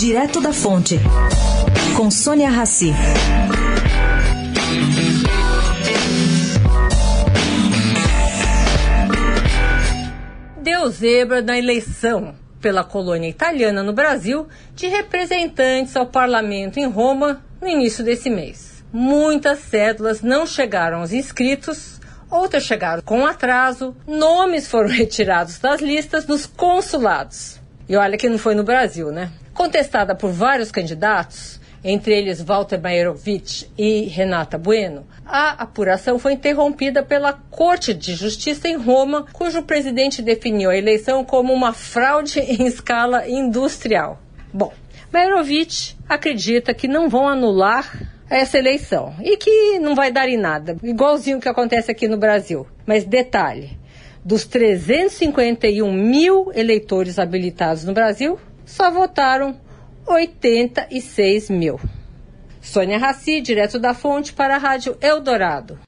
Direto da Fonte, com Sônia Rassi. Deu zebra na eleição pela colônia italiana no Brasil de representantes ao parlamento em Roma no início desse mês. Muitas cédulas não chegaram aos inscritos, outras chegaram com atraso, nomes foram retirados das listas nos consulados. E olha que não foi no Brasil, né? Contestada por vários candidatos, entre eles Walter Mairovich e Renata Bueno, a apuração foi interrompida pela Corte de Justiça em Roma, cujo presidente definiu a eleição como uma fraude em escala industrial. Bom, Mairovich acredita que não vão anular essa eleição e que não vai dar em nada, igualzinho que acontece aqui no Brasil. Mas detalhe: dos 351 mil eleitores habilitados no Brasil, só votaram 86 mil. Sônia Raci, direto da fonte para a Rádio Eldorado.